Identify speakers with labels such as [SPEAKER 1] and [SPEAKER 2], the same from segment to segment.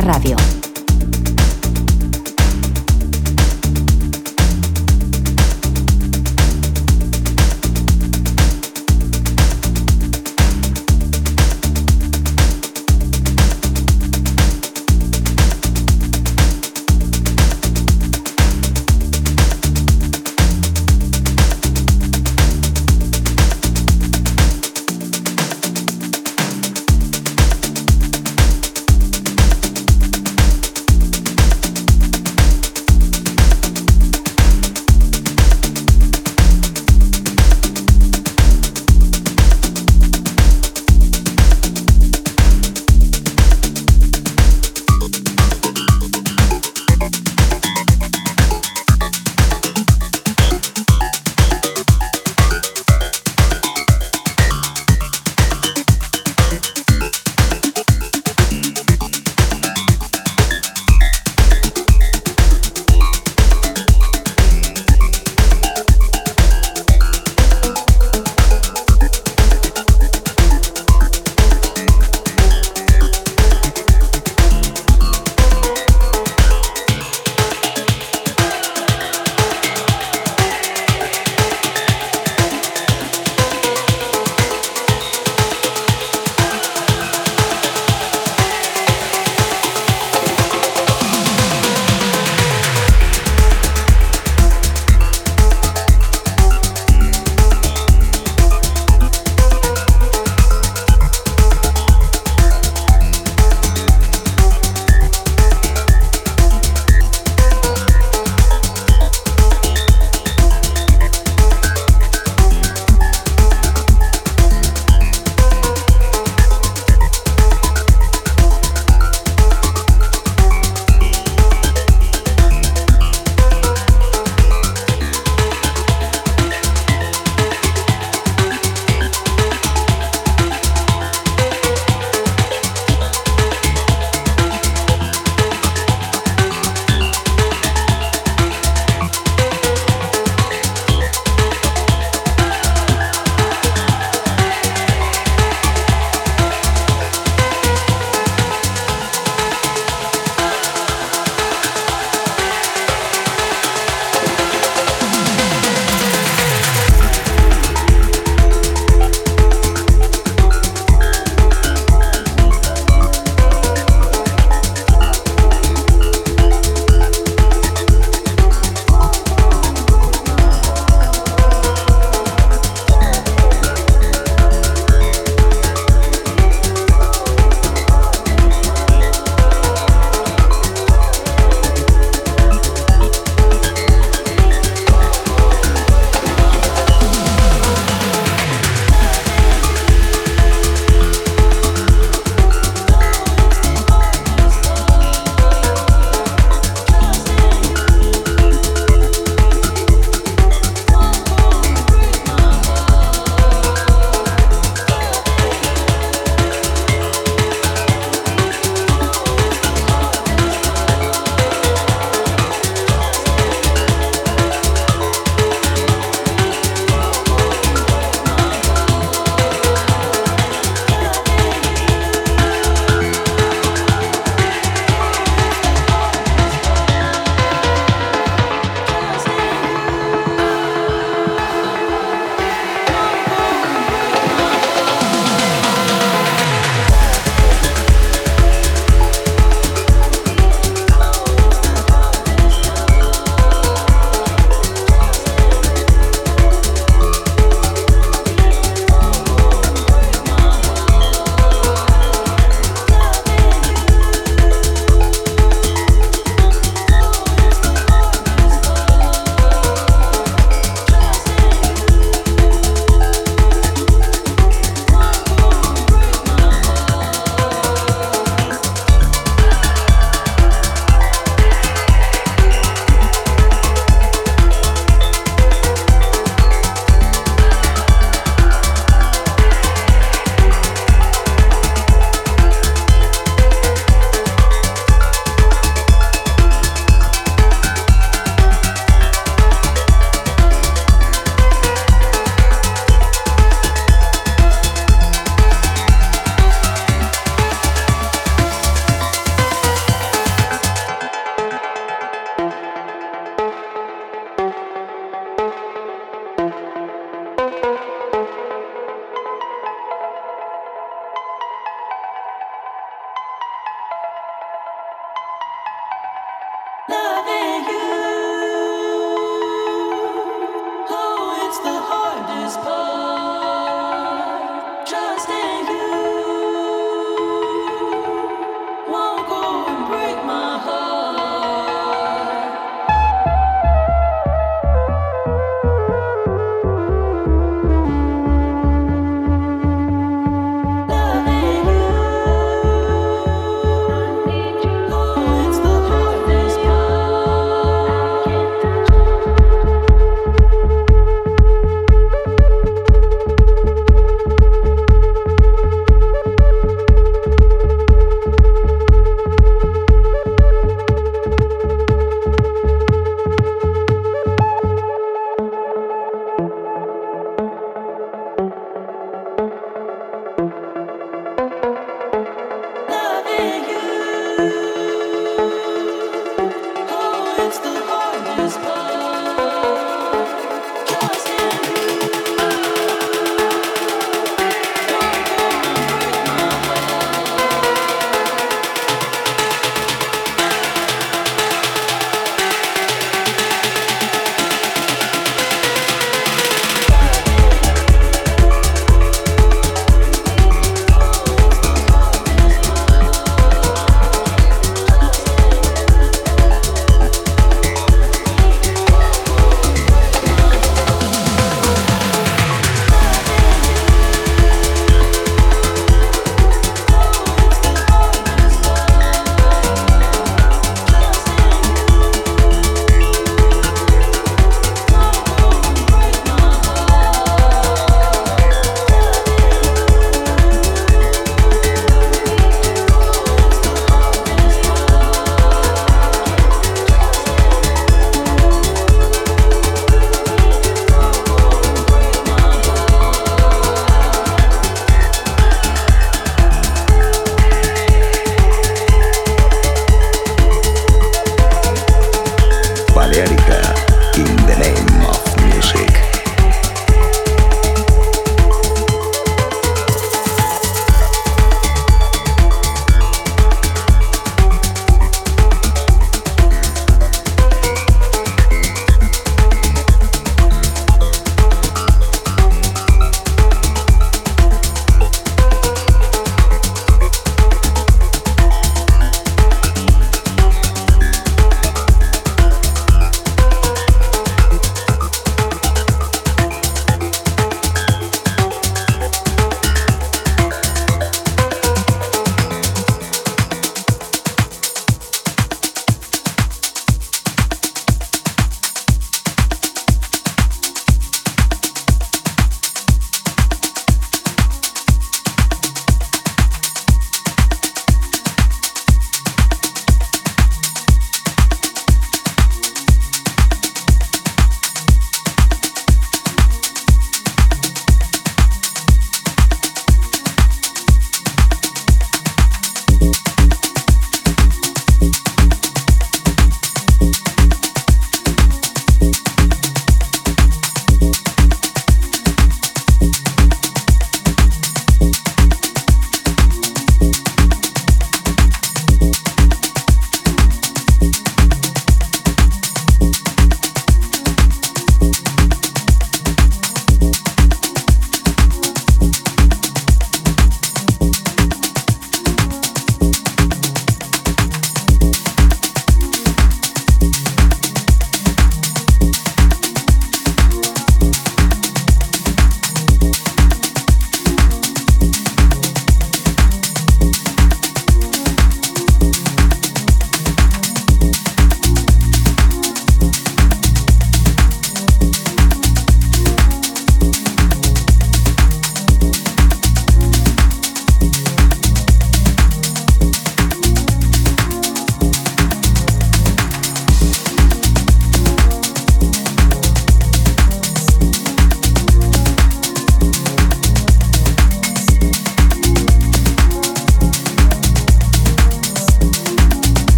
[SPEAKER 1] Radio.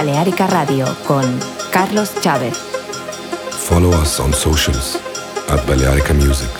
[SPEAKER 1] Balearica Radio con Carlos Chávez.
[SPEAKER 2] Follow us on socials at Balearica Music.